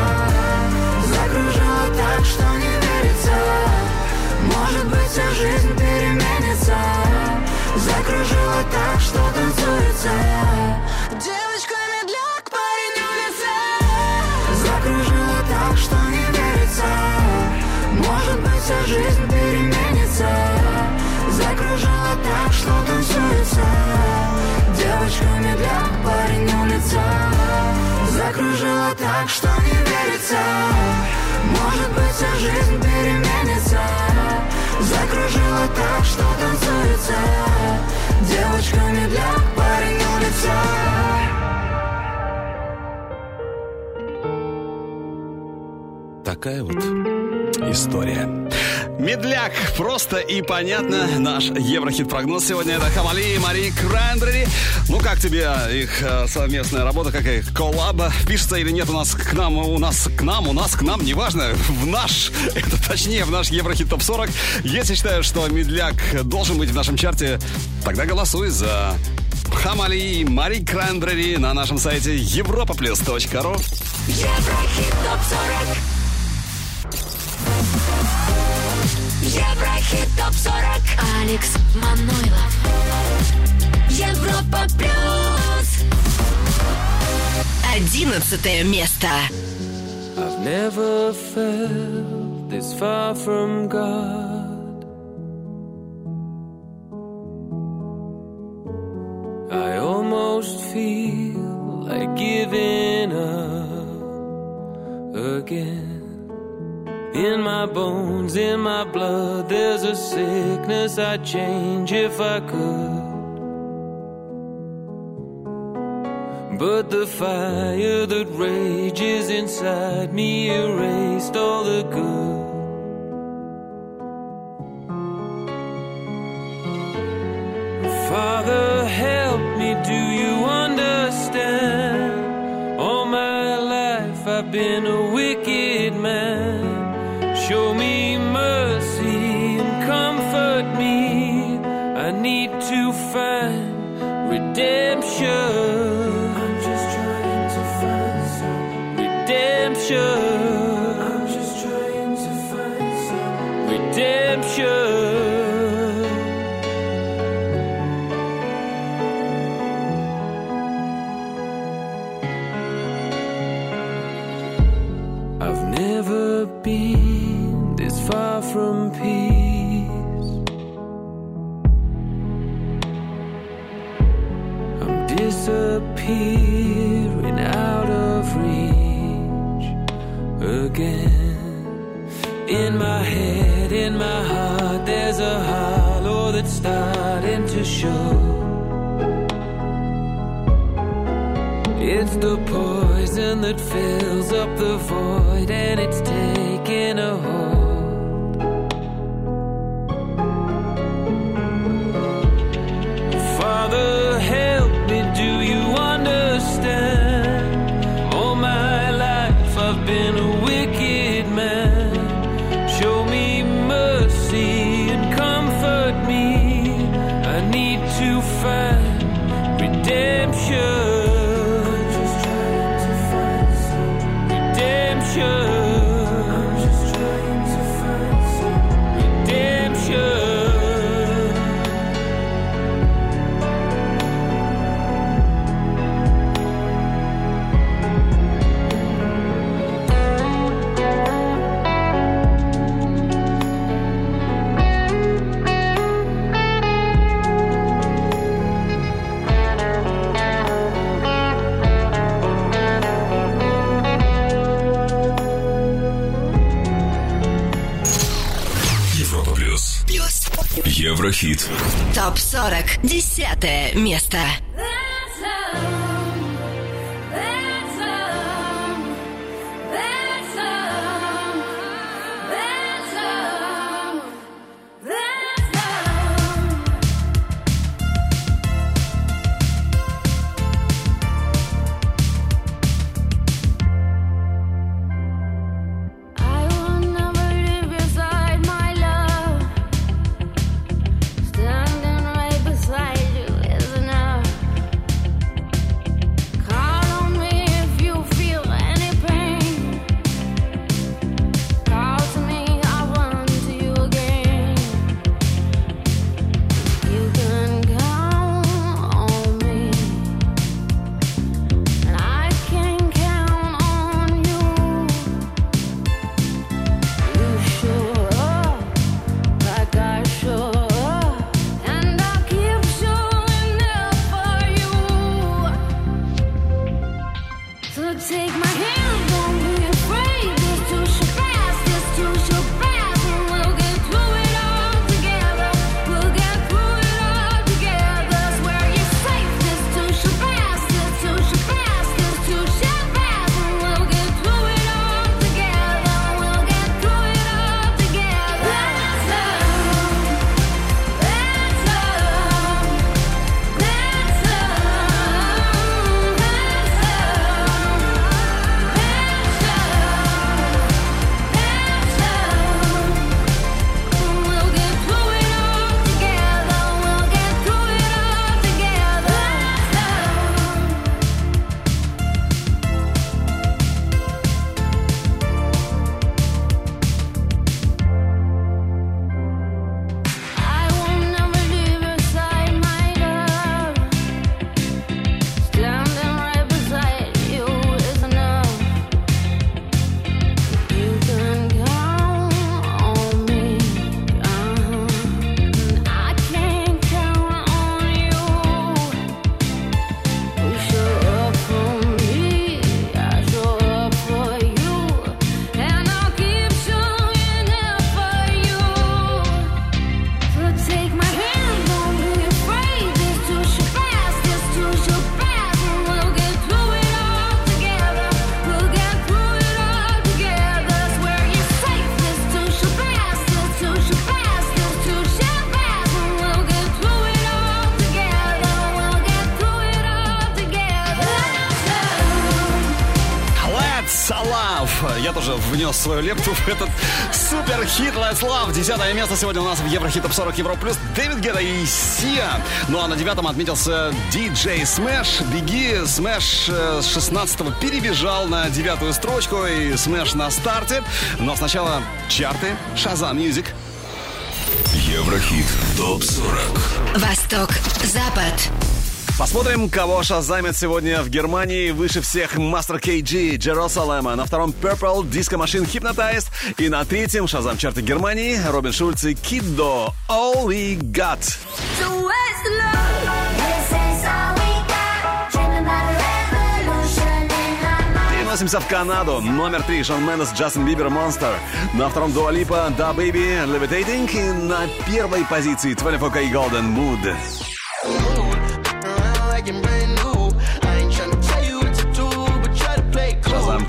Закружила так, что не верится. Может быть, вся жизнь переменится. Закружила так, что танцуется так, что не верится. Может быть, вся жизнь переменится. Закружила так, что танцуется. Девочка медляк, парень улица. Такая вот история. Медляк, просто и понятно. Наш Еврохит-прогноз сегодня это Хамали и Мари Крандери. Ну, как тебе их э, совместная работа, как их коллаба? Пишется или нет у нас к нам, у нас к нам, у нас к нам, неважно, в наш, это точнее, в наш Еврохит ТОП-40. Если считаешь, что Медляк должен быть в нашем чарте, тогда голосуй за Хамали и Мари Крандери на нашем сайте europaplus.ru Еврохит ТОП-40 Еврохит ТОП-40 Алекс Манойлов Европа Плюс Одиннадцатое место. I've never felt this far from God. I almost feel like giving up again. In my bones, in my blood, there's a sickness I'd change if I could. But the fire that rages inside me erased all the good. Father, help me, do you understand? All my life I've been a wicked свою лепту в этот супер хит Let's Love. Десятое место сегодня у нас в Еврохит Топ 40 Евро Плюс. Дэвид Гетта и Сия. Ну а на девятом отметился DJ Smash. Беги, Smash э, с 16 перебежал на девятую строчку и Smash на старте. Но сначала чарты Shazam Music. Еврохит ТОП-40 Восток, Запад. Посмотрим, кого шазамит сегодня в Германии. Выше всех Master KG, Jerusalem. На втором Purple, Disco Machine Hypnotized. И на третьем шазам чарты Германии Робин Шульц и Kiddo All We Got. Переносимся в Канаду. Номер три Шон Мендес, Джастин Бибер, Monster. На втором Дуа Липа, Да Baby, Levitating. И на первой позиции 24K Golden Mood.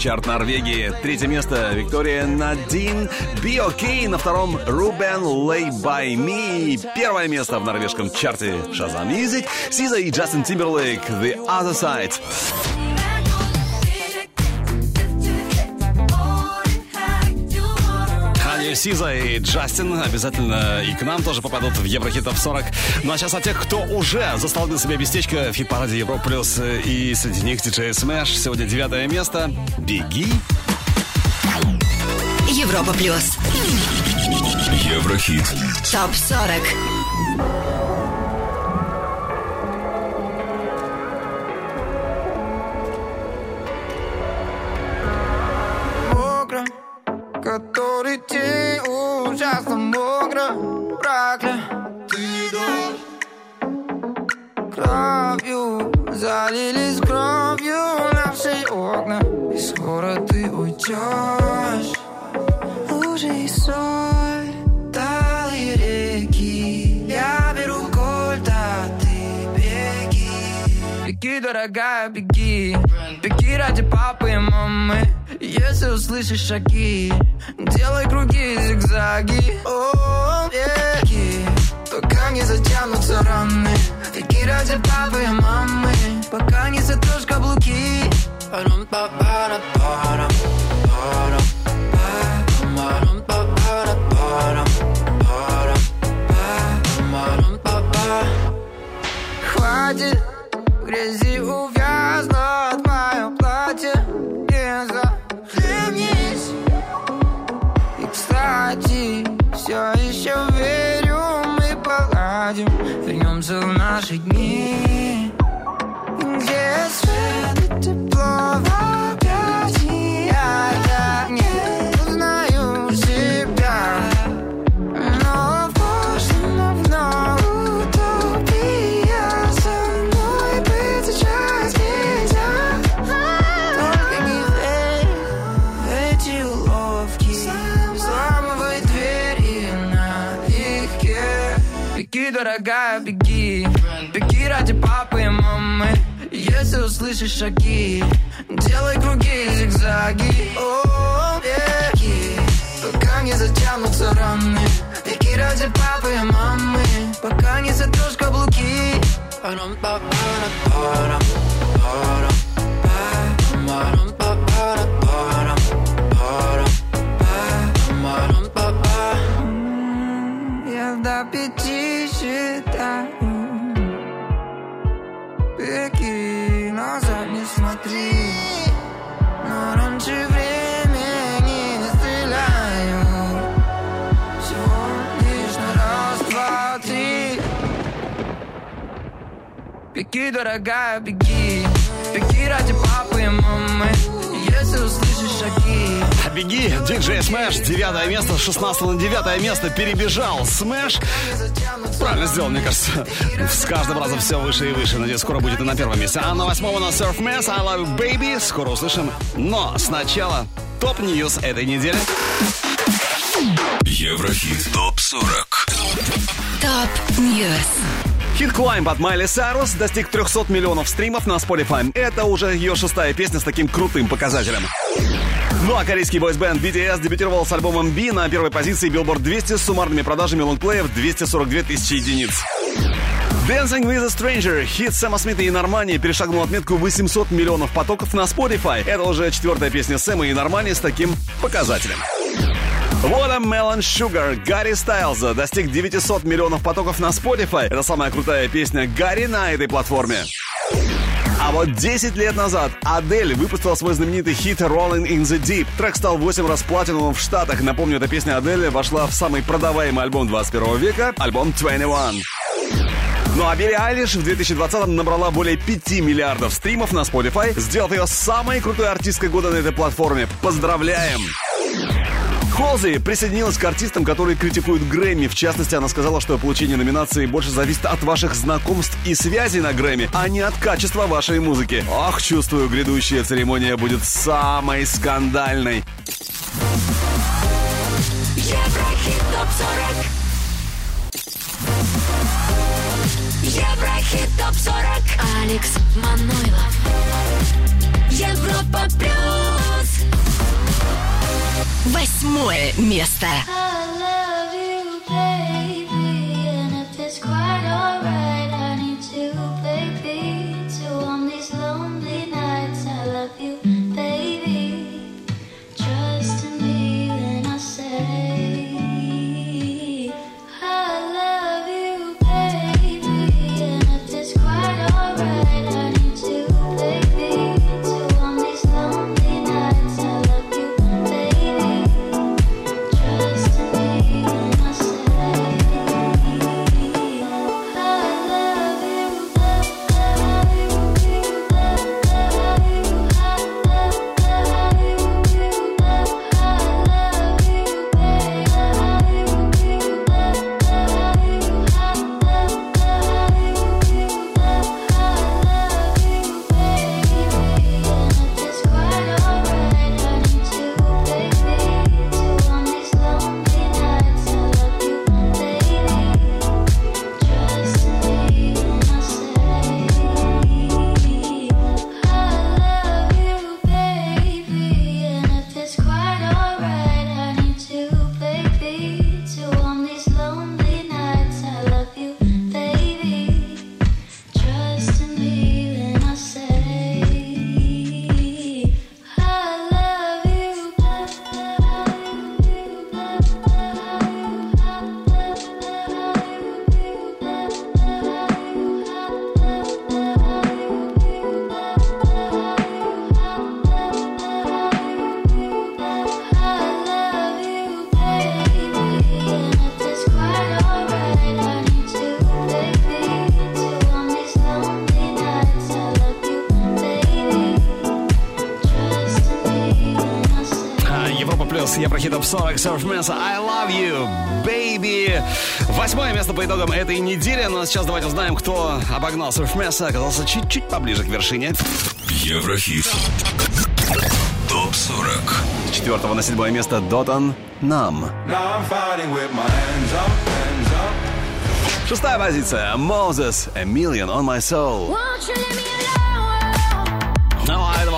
Чарт Норвегии. Третье место Виктория Надин. Be OK. На втором Рубен Lay By Me. Первое место в норвежском чарте Шазам Music. Сиза и Джастин Тимберлейк. The Other Side. Сиза и Джастин обязательно и к нам тоже попадут в Еврохитов 40. Ну а сейчас о тех, кто уже застолбил себе местечко в хит-параде Европа Плюс. И среди них DJ Smash. Сегодня девятое место. Беги. Европа Плюс. Еврохит Топ 40. Ты уйдешь Лужи и соль Талые реки. Я беру кольт, а ты беги. Беги, дорогая, беги. Беги ради папы и мамы. Если услышишь шаги Делай круги, зигзаги. О, беги. Пока не затянутся раны. Беги ради папы и мамы. Пока не сотрешь каблуки. Парам-па-пара-парам, парам, saudade. Grezi o дорогая, беги. Беги ради папы и мамы. Если услышишь шаги Делай круги, зигзаги. О, беги. Пока не затянутся раны. Беги ради папы и мамы. Пока не сотрешь каблуки. Парам-па-пара-парам, парам, парам-па-пара-парам, парам, парам-па-па. Я до пяти смотри Но раньше времени не стреляю. Всего лишь на раз, два, три. Беги, дорогая, беги. Беги ради папы и мамы. Если услышишь Беги, диджей Smash, девятое место, с 16 на девятое место перебежал Smash. Правильно сделал, мне кажется. С каждым разом все выше и выше. Надеюсь, скоро будет и на первом месте. А на восьмом у нас Surf Mesa, I Love You Baby. Скоро услышим. Но сначала top news этой недели. Еврохит ТОП-40 Top News. Хит Climb от Майли Сайрус достиг 300 миллионов стримов на Spotify. Это уже ее шестая песня с таким крутым показателем. Ну а корейский бойсбенд BTS дебютировал с альбомом B на первой позиции Billboard 200 с суммарными продажами лонгплеев 242 тысячи единиц. Dancing with a Stranger, хит Сэма Смита и Нормани перешагнул отметку 800 миллионов потоков на Spotify. Это уже четвертая песня Сэма и Нормани с таким показателем. Watermelon Sugar Гарри Стайлза достиг 900 миллионов потоков на Spotify. Это самая крутая песня Гарри на этой платформе. А вот 10 лет назад Адель выпустила свой знаменитый хит Rolling in the Deep. Трек стал 8 раз платиновым в Штатах. Напомню, эта песня Адель вошла в самый продаваемый альбом 21 века, альбом 21. Ну а Билли Айлиш в 2020-м набрала более 5 миллиардов стримов на Spotify, сделав ее самой крутой артисткой года на этой платформе. Поздравляем! Холзи присоединилась к артистам, которые критикуют Грэмми. В частности, она сказала, что получение номинации больше зависит от ваших знакомств и связей на Грэмми, а не от качества вашей музыки. Ох, чувствую, грядущая церемония будет самой скандальной. Еврохит ТОП-40 Еврохит ТОП-40 Алекс Манойлов Европа Плюс Восьмое место. I love you, baby, 40, Surfmesa, I love you, baby. Восьмое место по итогам этой недели. Но сейчас давайте узнаем, кто обогнал Surfmesa, оказался чуть-чуть поближе к вершине. Еврохит. Топ 40. С четвертого на седьмое место Дотан Нам. Шестая позиция Moses, A Million on My Soul. Ну а этого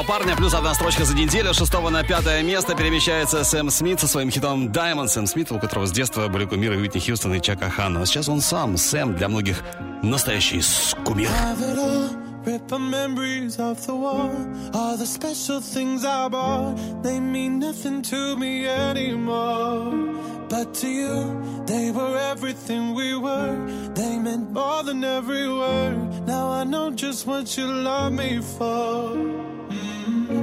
парня плюс одна строчка за неделю. Шестого на пятое место перемещается Сэм Смит со своим хитом Diamond. Сэм Смит, у которого с детства были кумиры Уитни Хьюстон и Чака Ханна. А сейчас он сам, Сэм, для многих настоящий кумир. Have it all, rip the memories of the war. All the special things I bought, they mean nothing to me anymore. But to you, they were everything we were. They meant more than every word. Now I know just what you love me for.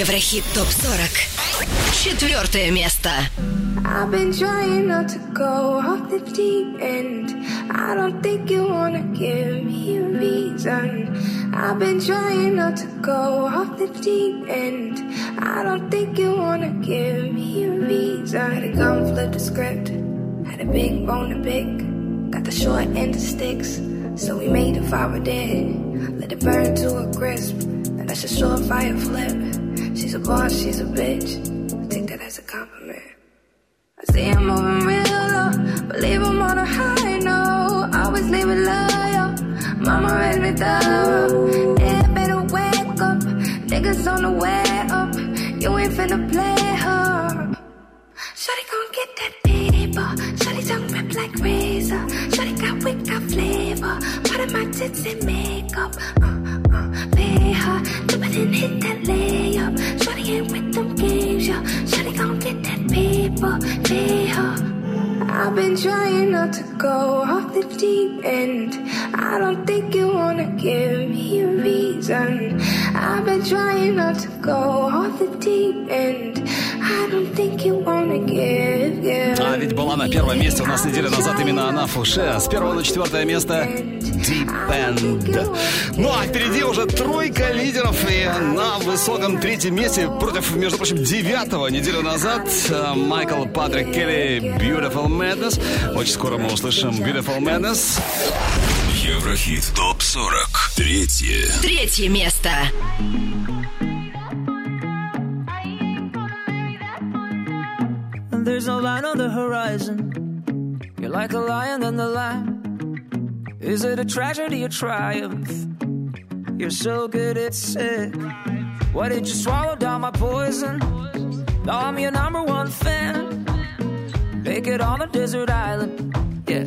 Еврохит ТОП-40. Четвертое место. I've been trying not to go off the deep end. I don't think you wanna give me a reason. I've been trying not to go off the deep end. I don't think you wanna give me a reason. Had to come flip the script. Had a big bone to pick. Got the short end of sticks. So we made a fire dead. Let it burn to a crisp. And that's a surefire flip. She's a boss, she's a bitch. I take that as a compliment. I see I'm moving real low, believe I'm on a high note. Always leave it loyal. Mama raised me thorough. Yeah, better wake up. Niggas on the way up. You ain't finna play her. Shawty gon' get that paper. Shawty tongue rip like razor. Shawty got wicked flavor. Part of my tits and makeup. Uh, uh, pay her. Hit that layup. Ain't with them games, yeah. Shawty gon' get that paper. I've been trying not to go off the deep end. I don't think you wanna give me a reason. I've been trying not to go off the deep end. I don't think you wanna give, give. А ведь была на первом месте у нас неделю назад именно она, Фуше. С первого на четвертое место Deep End. Ну а впереди уже тройка лидеров. И на высоком третьем месте против, между прочим, девятого неделю назад э, Майкл Патрик Келли Beautiful Madness. Очень скоро мы услышим Beautiful Madness. Еврохит ТОП-40. Третье. Третье место. There's no line on the horizon. You're like a lion in the lamb. Is it a tragedy or triumph? You're so good at it. Why did you swallow down my poison? Now I'm your number one fan. Make it on a desert island. Yeah,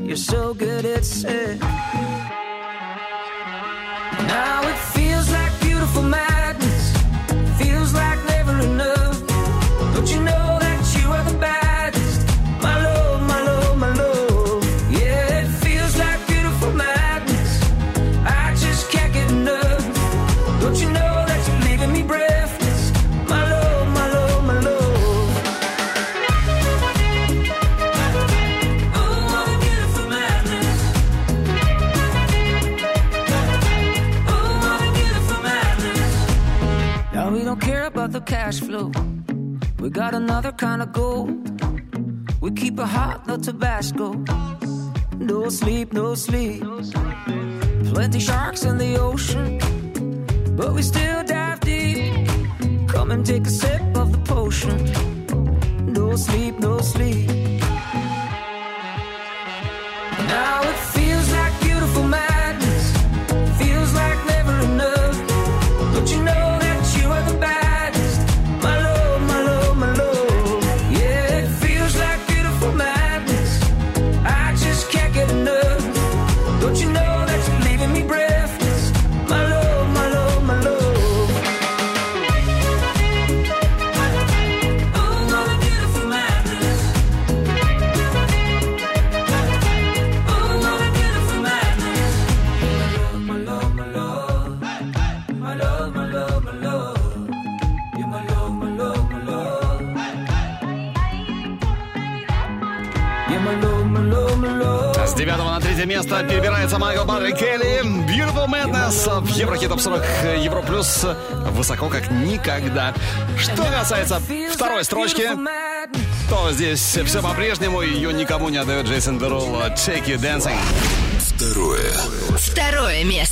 you're so good at sick. Now it feels like beautiful madness. Tabasco. No sleep, no sleep. Plenty sharks in the ocean, but we still dive deep. Come and take a sip of the potion. No sleep, no sleep. Now место перебирается Майкл Патрик Келли. Beautiful Madness в Еврохит Топ 40 Евро Плюс высоко как никогда. Что касается второй строчки, то здесь все по-прежнему. Ее никому не отдает Джейсон Дерул. Take You Dancing. Второе. Второе место.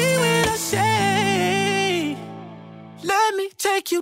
Let me take you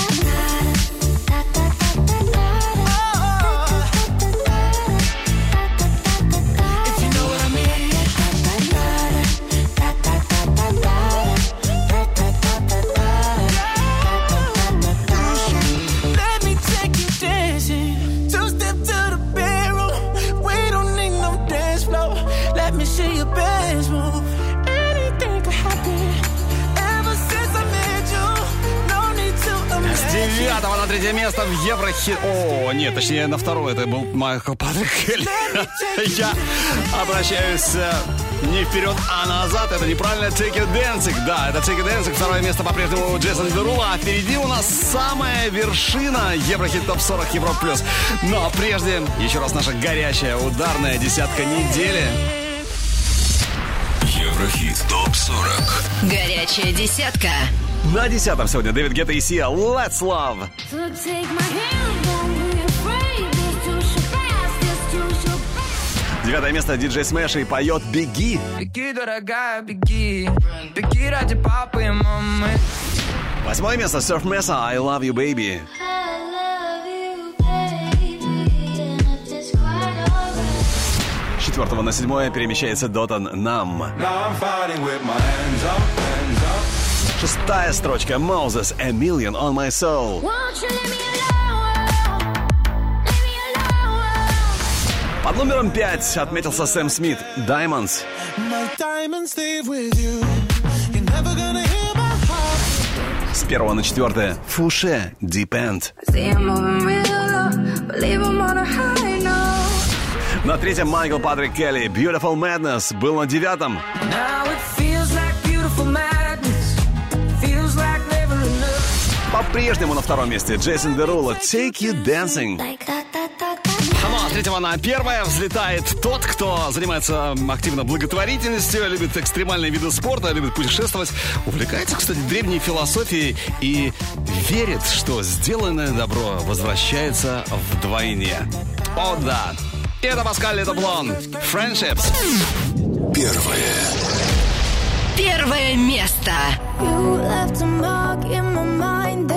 третье место в Еврохит... О, нет, точнее, на второе это был Майкл Патрик. Я обращаюсь э, не вперед, а назад. Это неправильно. Take It Dancing. Да, это Take It Dancing. Второе место по-прежнему у Джейсон Дерула. А впереди у нас самая вершина Еврохит Топ 40 Евро Плюс. Но прежде еще раз наша горячая ударная десятка недели. Еврохит ТОП-40 Горячая десятка. На десятом сегодня Дэвид Гетта и Сия «Let's Love». Девятое место. Диджей Смэш и поет «Беги». Беги, дорогая, беги. Беги ради папы и мамы. Восьмое место. Surf Mesa. «I Love You Baby». Четвертого на седьмое перемещается Дотан «Numb». Now I'm Шестая строчка Moses «A Million on My Soul». Под номером пять отметился Сэм Смит «Diamonds». My diamonds stay with you. You're never gonna hear my heart. С первого на четвертое Фуше «Depend». На третьем Майкл Патрик Келли «Beautiful Madness» был на девятом. Now it По-прежнему на втором месте Джейсон Дерула «Take You Dancing». Ну а третьего на первое взлетает тот, кто занимается активно благотворительностью, любит экстремальные виды спорта, любит путешествовать, увлекается, кстати, древней философией и верит, что сделанное добро возвращается вдвойне. О да! Это Паскаль Ледоблон. Friendships. Первое. Первое место. You left a mark in my mind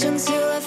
actions you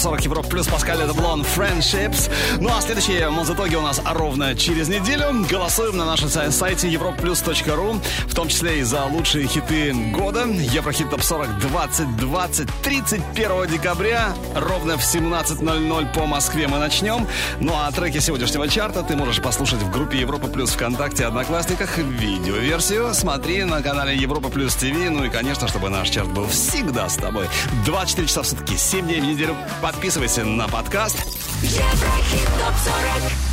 40 Европ плюс Паскаль Деблон Friendships. Ну Следующие музытоги у нас ровно через неделю. Голосуем на нашем сайте europlus.ru, в том числе и за лучшие хиты года. Еврохит Топ 40 2020 31 декабря ровно в 17.00 по Москве мы начнем. Ну а треки сегодняшнего чарта ты можешь послушать в группе Европа Плюс ВКонтакте Одноклассниках видеоверсию. Смотри на канале Европа Плюс ТВ. Ну и, конечно, чтобы наш чарт был всегда с тобой. 24 часа в сутки, 7 дней в неделю. Подписывайся на подкаст. Еврохит топ 40